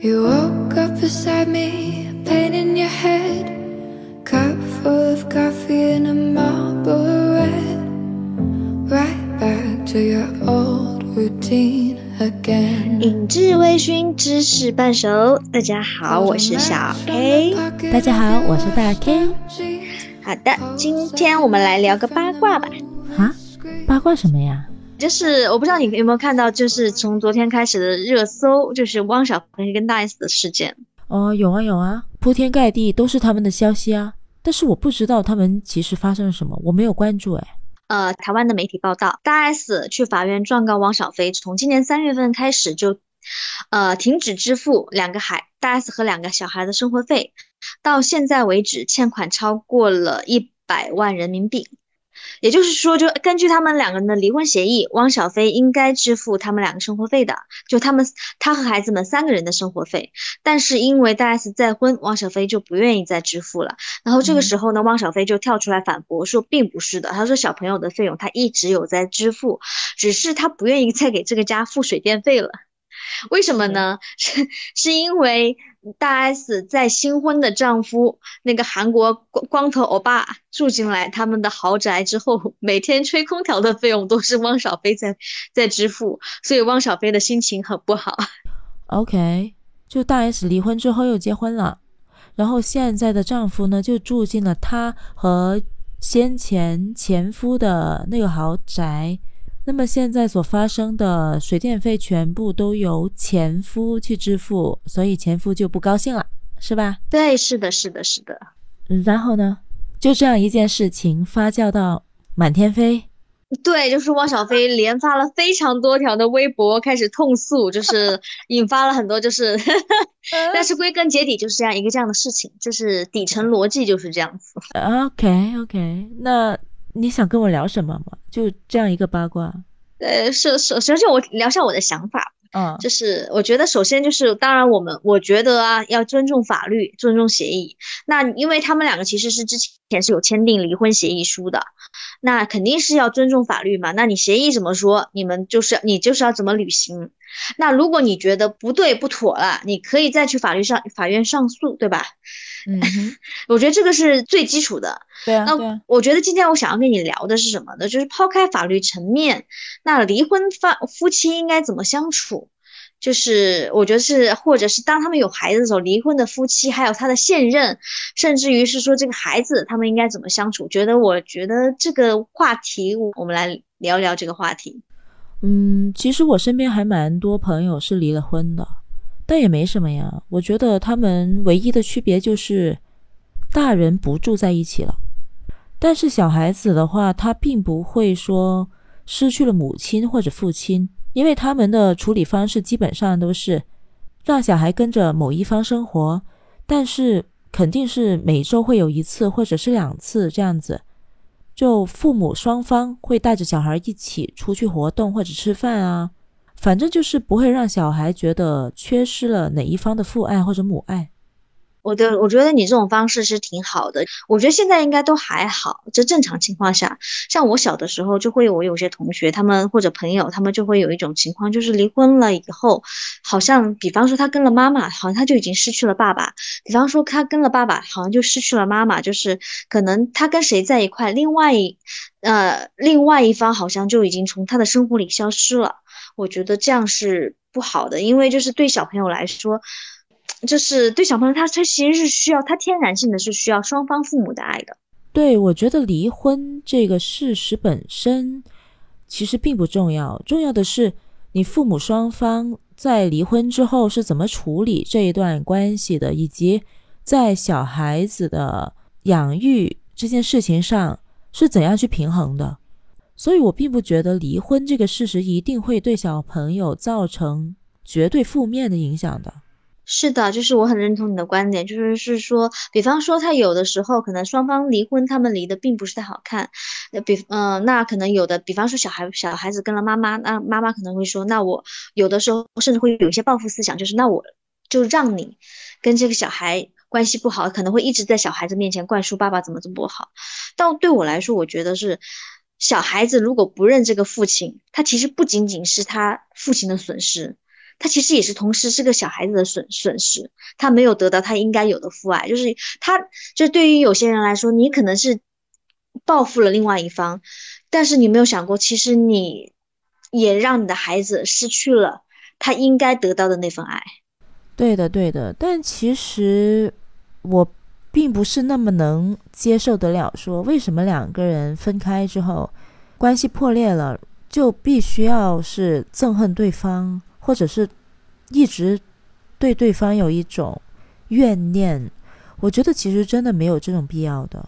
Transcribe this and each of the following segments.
You woke up beside me, pain in your head, cup full of coffee and a marble red. Right back to your old routine again. 饮至微醺，知识半熟。大家好，我是小 K。大家好，我是大 K。好的，今天我们来聊个八卦吧。啊，八卦什么呀？就是我不知道你有没有看到，就是从昨天开始的热搜，就是汪小菲跟大 S 的事件。哦，有啊有啊，铺天盖地都是他们的消息啊。但是我不知道他们其实发生了什么，我没有关注哎。呃，台湾的媒体报道，大 S 去法院状告汪小菲，从今年三月份开始就，呃，停止支付两个孩大 S 和两个小孩的生活费，到现在为止欠款超过了一百万人民币。也就是说，就根据他们两个人的离婚协议，汪小菲应该支付他们两个生活费的，就他们他和孩子们三个人的生活费。但是因为大 S 再婚，汪小菲就不愿意再支付了。然后这个时候呢，汪小菲就跳出来反驳说，并不是的，他说小朋友的费用他一直有在支付，只是他不愿意再给这个家付水电费了。为什么呢？是是因为。大 S 在新婚的丈夫那个韩国光光头欧巴住进来他们的豪宅之后，每天吹空调的费用都是汪小菲在在支付，所以汪小菲的心情很不好。OK，就大 S 离婚之后又结婚了，然后现在的丈夫呢就住进了她和先前前夫的那个豪宅。那么现在所发生的水电费全部都由前夫去支付，所以前夫就不高兴了，是吧？对，是的，是的，是的。然后呢，就这样一件事情发酵到满天飞。对，就是汪小菲连发了非常多条的微博，开始痛诉，就是引发了很多，就是，但是归根结底就是这样一个这样的事情，就是底层逻辑就是这样子。OK，OK，那。你想跟我聊什么吗？就这样一个八卦。呃，首首首先我聊下我的想法。嗯，就是我觉得首先就是，当然我们我觉得啊，要尊重法律，尊重协议。那因为他们两个其实是之前是有签订离婚协议书的，那肯定是要尊重法律嘛。那你协议怎么说，你们就是你就是要怎么履行。那如果你觉得不对不妥了，你可以再去法律上法院上诉，对吧？嗯，我觉得这个是最基础的。对啊，那我觉得今天我想要跟你聊的是什么呢？就是抛开法律层面，那离婚夫夫妻应该怎么相处？就是我觉得是，或者是当他们有孩子的时候，离婚的夫妻还有他的现任，甚至于是说这个孩子，他们应该怎么相处？觉得我觉得这个话题，我们来聊聊这个话题。嗯，其实我身边还蛮多朋友是离了婚的，但也没什么呀。我觉得他们唯一的区别就是大人不住在一起了，但是小孩子的话，他并不会说失去了母亲或者父亲，因为他们的处理方式基本上都是让小孩跟着某一方生活，但是肯定是每周会有一次或者是两次这样子。就父母双方会带着小孩一起出去活动或者吃饭啊，反正就是不会让小孩觉得缺失了哪一方的父爱或者母爱。我的我觉得你这种方式是挺好的，我觉得现在应该都还好。这正常情况下，像我小的时候就会，我有些同学他们或者朋友他们就会有一种情况，就是离婚了以后，好像比方说他跟了妈妈，好像他就已经失去了爸爸；比方说他跟了爸爸，好像就失去了妈妈。就是可能他跟谁在一块，另外一呃另外一方好像就已经从他的生活里消失了。我觉得这样是不好的，因为就是对小朋友来说。就是对小朋友，他他其实是需要他天然性的是需要双方父母的爱的。对，我觉得离婚这个事实本身其实并不重要，重要的是你父母双方在离婚之后是怎么处理这一段关系的，以及在小孩子的养育这件事情上是怎样去平衡的。所以我并不觉得离婚这个事实一定会对小朋友造成绝对负面的影响的。是的，就是我很认同你的观点，就是是说，比方说他有的时候可能双方离婚，他们离的并不是太好看，那比嗯，那可能有的，比方说小孩小孩子跟了妈妈，那妈妈可能会说，那我有的时候甚至会有一些报复思想，就是那我就让你跟这个小孩关系不好，可能会一直在小孩子面前灌输爸爸怎么怎么不好。但对我来说，我觉得是小孩子如果不认这个父亲，他其实不仅仅是他父亲的损失。他其实也是同时是个小孩子的损损失，他没有得到他应该有的父爱，就是他，就对于有些人来说，你可能是报复了另外一方，但是你没有想过，其实你也让你的孩子失去了他应该得到的那份爱。对的，对的，但其实我并不是那么能接受得了，说为什么两个人分开之后，关系破裂了。就必须要是憎恨对方，或者是一直对对方有一种怨念。我觉得其实真的没有这种必要的。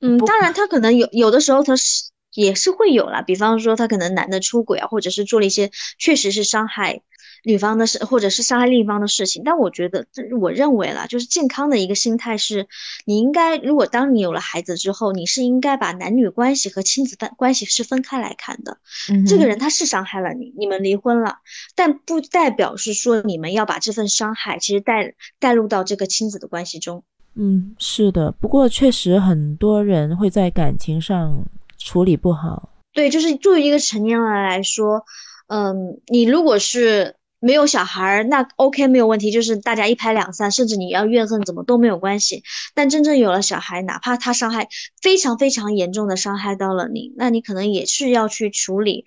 嗯，当然他可能有，有的时候他是也是会有啦，比方说他可能男的出轨啊，或者是做了一些确实是伤害。女方的事，或者是伤害另一方的事情，但我觉得，我认为啦，就是健康的一个心态是，你应该，如果当你有了孩子之后，你是应该把男女关系和亲子关关系是分开来看的。嗯这个人他是伤害了你，你们离婚了，但不代表是说你们要把这份伤害其实带带入到这个亲子的关系中。嗯，是的，不过确实很多人会在感情上处理不好。对，就是作为一个成年人来说，嗯，你如果是。没有小孩儿，那 OK 没有问题，就是大家一拍两散，甚至你要怨恨怎么都没有关系。但真正有了小孩，哪怕他伤害非常非常严重的伤害到了你，那你可能也是要去处理。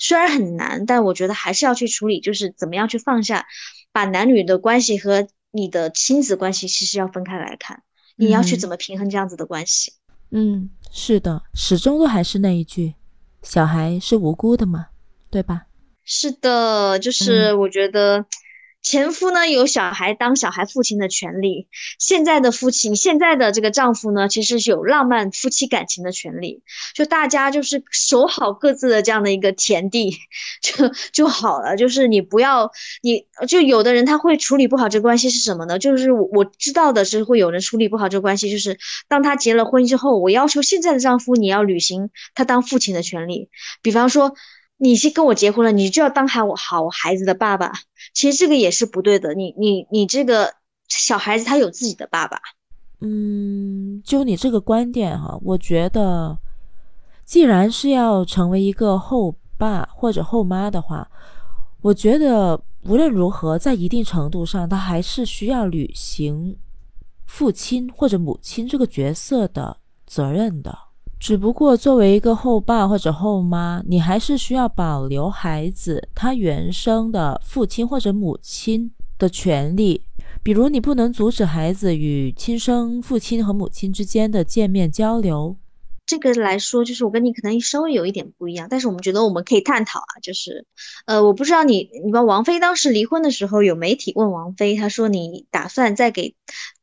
虽然很难，但我觉得还是要去处理，就是怎么样去放下，把男女的关系和你的亲子关系其实要分开来看。你要去怎么平衡这样子的关系？嗯，是的，始终都还是那一句，小孩是无辜的嘛，对吧？是的，就是我觉得前夫呢有小孩当小孩父亲的权利，现在的夫妻，现在的这个丈夫呢，其实是有浪漫夫妻感情的权利。就大家就是守好各自的这样的一个田地，就就好了。就是你不要，你就有的人他会处理不好这个关系是什么呢？就是我我知道的是会有人处理不好这个关系，就是当他结了婚之后，我要求现在的丈夫你要履行他当父亲的权利，比方说。你是跟我结婚了，你就要当好我好孩子的爸爸。其实这个也是不对的。你你你这个小孩子他有自己的爸爸。嗯，就你这个观点哈，我觉得，既然是要成为一个后爸或者后妈的话，我觉得无论如何，在一定程度上，他还是需要履行父亲或者母亲这个角色的责任的。只不过作为一个后爸或者后妈，你还是需要保留孩子他原生的父亲或者母亲的权利。比如，你不能阻止孩子与亲生父亲和母亲之间的见面交流。这个来说，就是我跟你可能稍微有一点不一样，但是我们觉得我们可以探讨啊。就是，呃，我不知道你，你把王菲当时离婚的时候，有媒体问王菲，她说你打算再给，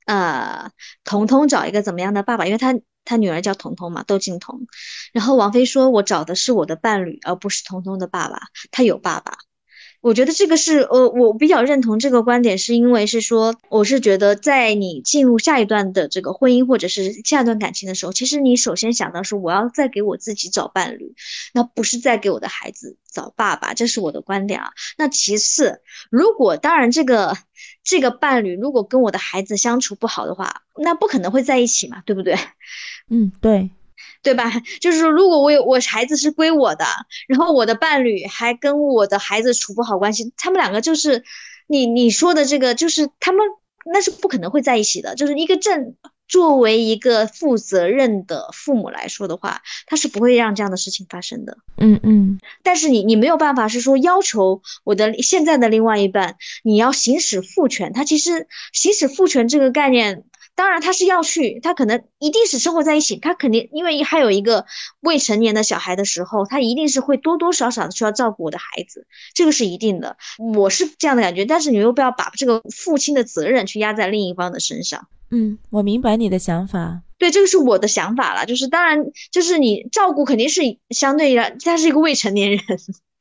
呃，彤彤找一个怎么样的爸爸？因为他。他女儿叫彤彤嘛，窦靖童。然后王菲说：“我找的是我的伴侣，而不是彤彤的爸爸。他有爸爸。”我觉得这个是呃，我比较认同这个观点，是因为是说，我是觉得在你进入下一段的这个婚姻或者是下一段感情的时候，其实你首先想到是我要再给我自己找伴侣，那不是在给我的孩子找爸爸，这是我的观点啊。那其次，如果当然这个这个伴侣如果跟我的孩子相处不好的话，那不可能会在一起嘛，对不对？嗯，对。对吧？就是说，如果我有我孩子是归我的，然后我的伴侣还跟我的孩子处不好关系，他们两个就是你你说的这个，就是他们那是不可能会在一起的。就是一个正作为一个负责任的父母来说的话，他是不会让这样的事情发生的。嗯嗯。但是你你没有办法是说要求我的现在的另外一半你要行使父权，他其实行使父权这个概念。当然，他是要去，他可能一定是生活在一起，他肯定因为还有一个未成年的小孩的时候，他一定是会多多少少的需要照顾我的孩子，这个是一定的，我是这样的感觉。但是你又不要把这个父亲的责任去压在另一方的身上。嗯，我明白你的想法。对，这个是我的想法了，就是当然，就是你照顾肯定是相对于他是一个未成年人。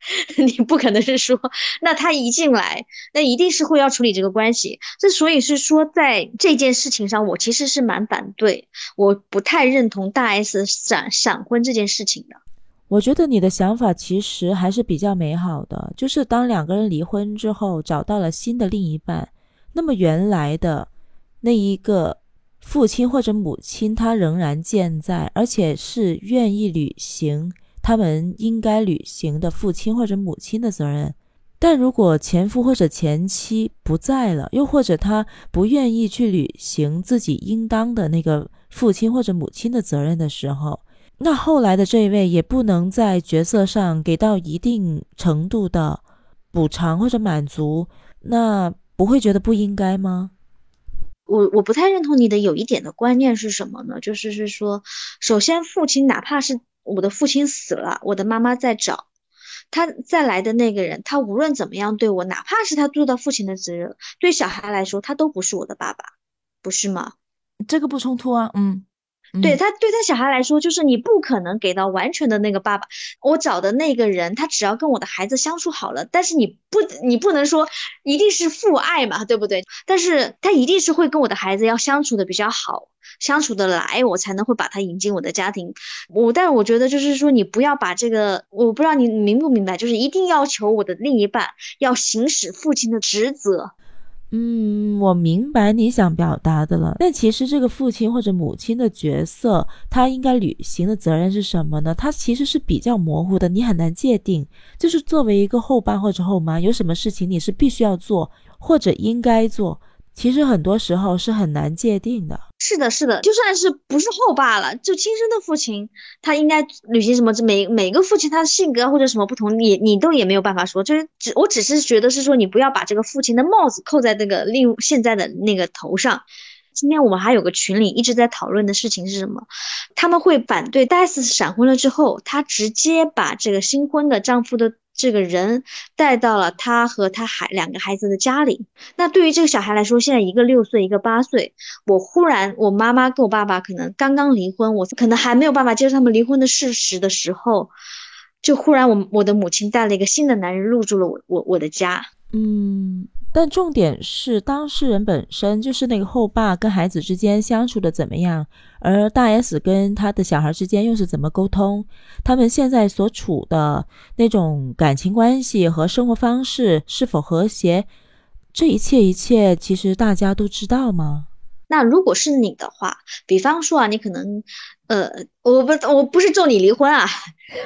你不可能是说，那他一进来，那一定是会要处理这个关系。这所以是说，在这件事情上，我其实是蛮反对，我不太认同大 S 闪闪婚这件事情的。我觉得你的想法其实还是比较美好的，就是当两个人离婚之后，找到了新的另一半，那么原来的那一个父亲或者母亲，他仍然健在，而且是愿意履行。他们应该履行的父亲或者母亲的责任，但如果前夫或者前妻不在了，又或者他不愿意去履行自己应当的那个父亲或者母亲的责任的时候，那后来的这一位也不能在角色上给到一定程度的补偿或者满足，那不会觉得不应该吗？我我不太认同你的有一点的观念是什么呢？就是是说，首先父亲哪怕是我的父亲死了，我的妈妈在找他再来的那个人，他无论怎么样对我，哪怕是他做到父亲的责任，对小孩来说，他都不是我的爸爸，不是吗？这个不冲突啊，嗯。对他，对他小孩来说，就是你不可能给到完全的那个爸爸。我找的那个人，他只要跟我的孩子相处好了，但是你不，你不能说一定是父爱嘛，对不对？但是他一定是会跟我的孩子要相处的比较好，相处的来，我才能会把他引进我的家庭。我，但是我觉得就是说，你不要把这个，我不知道你明不明白，就是一定要求我的另一半要行使父亲的职责。嗯，我明白你想表达的了。但其实这个父亲或者母亲的角色，他应该履行的责任是什么呢？他其实是比较模糊的，你很难界定。就是作为一个后爸或者后妈，有什么事情你是必须要做或者应该做。其实很多时候是很难界定的。是的，是的，就算是不是后爸了，就亲生的父亲，他应该履行什么？这每每个父亲他的性格或者什么不同，你你都也没有办法说。就是只我只是觉得是说，你不要把这个父亲的帽子扣在那个另现在的那个头上。今天我们还有个群里一直在讨论的事情是什么？他们会反对戴斯闪婚了之后，他直接把这个新婚的丈夫的。这个人带到了他和他孩两个孩子的家里。那对于这个小孩来说，现在一个六岁，一个八岁。我忽然，我妈妈跟我爸爸可能刚刚离婚，我可能还没有办法接受他们离婚的事实的时候，就忽然我我的母亲带了一个新的男人入住了我我我的家。嗯。但重点是当事人本身就是那个后爸跟孩子之间相处的怎么样，而大 S 跟他的小孩之间又是怎么沟通？他们现在所处的那种感情关系和生活方式是否和谐？这一切一切，其实大家都知道吗？那如果是你的话，比方说啊，你可能，呃，我不我不是咒你离婚啊，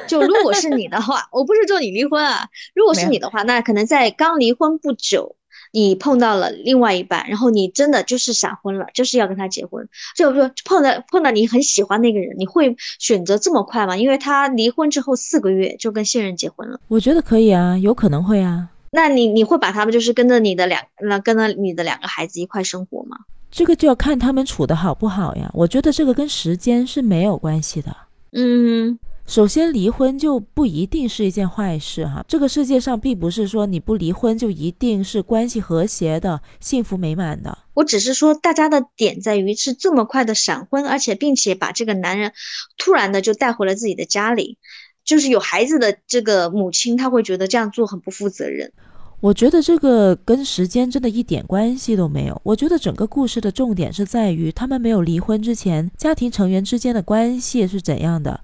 就如果是你的话，我不是咒你离婚啊，如果是你的话，那可能在刚离婚不久。你碰到了另外一半，然后你真的就是闪婚了，就是要跟他结婚，就说碰到碰到你很喜欢那个人，你会选择这么快吗？因为他离婚之后四个月就跟现任结婚了。我觉得可以啊，有可能会啊。那你你会把他们就是跟着你的两那跟着你的两个孩子一块生活吗？这个就要看他们处的好不好呀。我觉得这个跟时间是没有关系的。嗯。首先，离婚就不一定是一件坏事哈。这个世界上并不是说你不离婚就一定是关系和谐的、幸福美满的。我只是说，大家的点在于是这么快的闪婚，而且并且把这个男人突然的就带回了自己的家里，就是有孩子的这个母亲，她会觉得这样做很不负责任。我觉得这个跟时间真的一点关系都没有。我觉得整个故事的重点是在于他们没有离婚之前，家庭成员之间的关系是怎样的。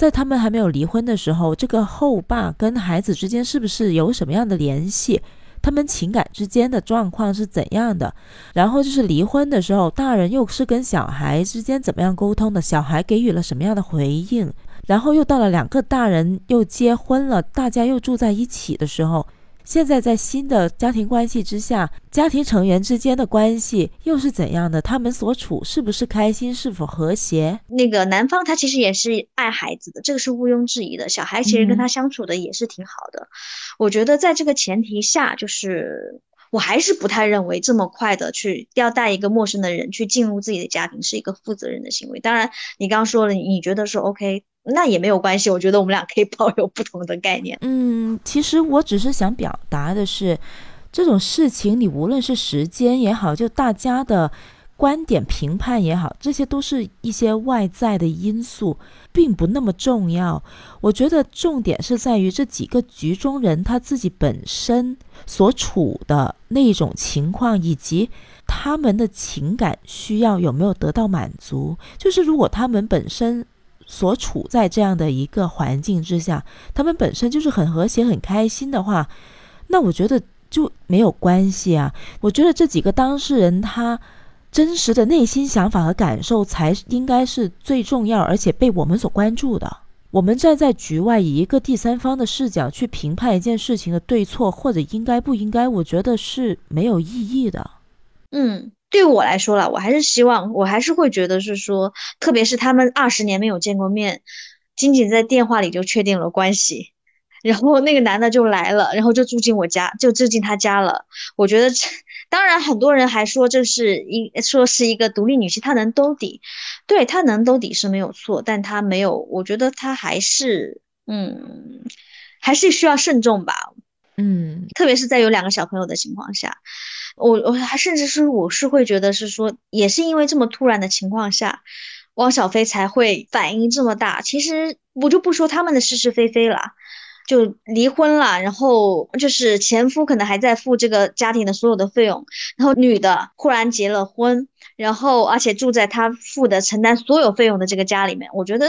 在他们还没有离婚的时候，这个后爸跟孩子之间是不是有什么样的联系？他们情感之间的状况是怎样的？然后就是离婚的时候，大人又是跟小孩之间怎么样沟通的？小孩给予了什么样的回应？然后又到了两个大人又结婚了，大家又住在一起的时候。现在在新的家庭关系之下，家庭成员之间的关系又是怎样的？他们所处是不是开心？是否和谐？那个男方他其实也是爱孩子的，这个是毋庸置疑的。小孩其实跟他相处的也是挺好的。我觉得在这个前提下，就是我还是不太认为这么快的去要带一个陌生的人去进入自己的家庭是一个负责任的行为。当然，你刚刚说了，你觉得说 OK。那也没有关系，我觉得我们俩可以抱有不同的概念。嗯，其实我只是想表达的是，这种事情你无论是时间也好，就大家的观点评判也好，这些都是一些外在的因素，并不那么重要。我觉得重点是在于这几个局中人他自己本身所处的那种情况，以及他们的情感需要有没有得到满足。就是如果他们本身。所处在这样的一个环境之下，他们本身就是很和谐、很开心的话，那我觉得就没有关系啊。我觉得这几个当事人他真实的内心想法和感受才应该是最重要，而且被我们所关注的。我们站在局外，以一个第三方的视角去评判一件事情的对错或者应该不应该，我觉得是没有意义的。嗯，对我来说了，我还是希望，我还是会觉得是说，特别是他们二十年没有见过面，仅仅在电话里就确定了关系。然后那个男的就来了，然后就住进我家，就住进他家了。我觉得，当然很多人还说这是一说是一个独立女性，她能兜底，对她能兜底是没有错，但她没有，我觉得她还是，嗯，还是需要慎重吧，嗯，特别是在有两个小朋友的情况下，我我还甚至是我是会觉得是说，也是因为这么突然的情况下，汪小菲才会反应这么大。其实我就不说他们的是是非非了。就离婚了，然后就是前夫可能还在付这个家庭的所有的费用，然后女的忽然结了婚，然后而且住在他付的承担所有费用的这个家里面，我觉得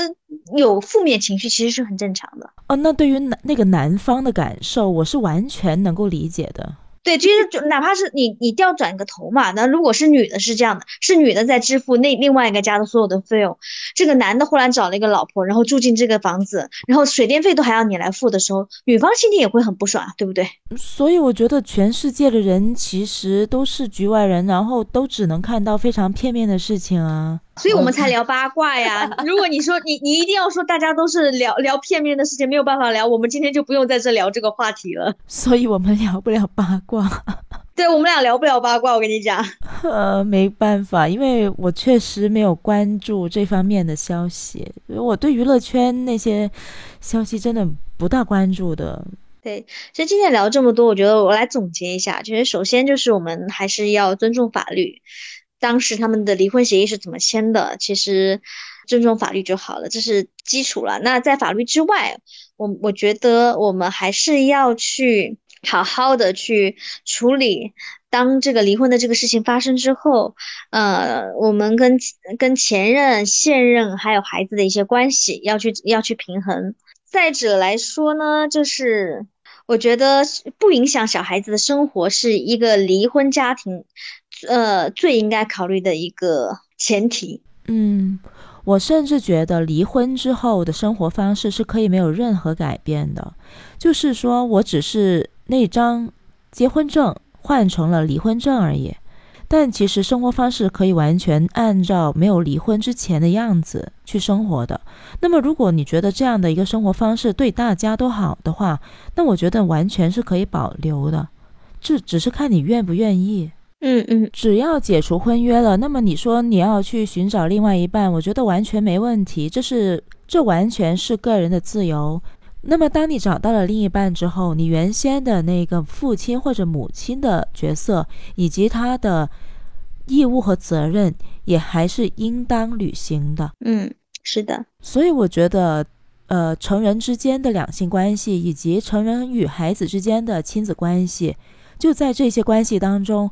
有负面情绪其实是很正常的。哦，那对于男那个男方的感受，我是完全能够理解的。对，其实就哪怕是你，你调转个头嘛。那如果是女的，是这样的，是女的在支付那另外一个家的所有的费用，这个男的忽然找了一个老婆，然后住进这个房子，然后水电费都还要你来付的时候，女方心里也会很不爽，对不对？所以我觉得全世界的人其实都是局外人，然后都只能看到非常片面的事情啊。所以我们才聊八卦呀。如果你说你你一定要说大家都是聊聊片面的事情，没有办法聊，我们今天就不用在这聊这个话题了。所以我们聊不了八卦。对我们俩聊不了八卦，我跟你讲。呃，没办法，因为我确实没有关注这方面的消息，我对娱乐圈那些消息真的不大关注的。对，其实今天聊这么多，我觉得我来总结一下，就是首先就是我们还是要尊重法律。当时他们的离婚协议是怎么签的？其实尊重法律就好了，这是基础了。那在法律之外，我我觉得我们还是要去好好的去处理。当这个离婚的这个事情发生之后，呃，我们跟跟前任、现任还有孩子的一些关系要去要去平衡。再者来说呢，就是我觉得不影响小孩子的生活是一个离婚家庭。呃，最应该考虑的一个前提。嗯，我甚至觉得离婚之后的生活方式是可以没有任何改变的，就是说我只是那张结婚证换成了离婚证而已，但其实生活方式可以完全按照没有离婚之前的样子去生活的。那么，如果你觉得这样的一个生活方式对大家都好的话，那我觉得完全是可以保留的，这只是看你愿不愿意。嗯嗯，只要解除婚约了，那么你说你要去寻找另外一半，我觉得完全没问题，这是这完全是个人的自由。那么当你找到了另一半之后，你原先的那个父亲或者母亲的角色以及他的义务和责任，也还是应当履行的。嗯，是的。所以我觉得，呃，成人之间的两性关系以及成人与孩子之间的亲子关系，就在这些关系当中。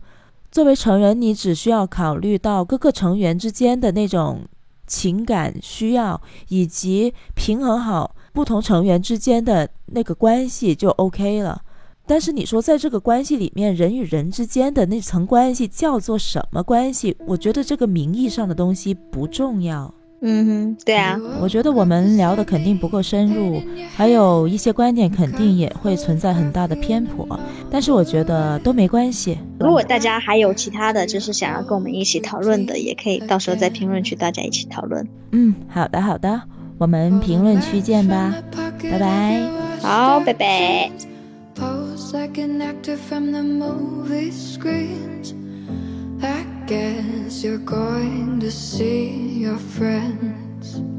作为成人，你只需要考虑到各个成员之间的那种情感需要，以及平衡好不同成员之间的那个关系就 OK 了。但是你说在这个关系里面，人与人之间的那层关系叫做什么关系？我觉得这个名义上的东西不重要。嗯哼，对啊，我觉得我们聊的肯定不够深入，还有一些观点肯定也会存在很大的偏颇，但是我觉得都没关系。如果大家还有其他的就是想要跟我们一起讨论的，也可以到时候在评论区大家一起讨论。嗯，好的好的，我们评论区见吧，拜拜。好，拜拜。Guess you're going to see your friends.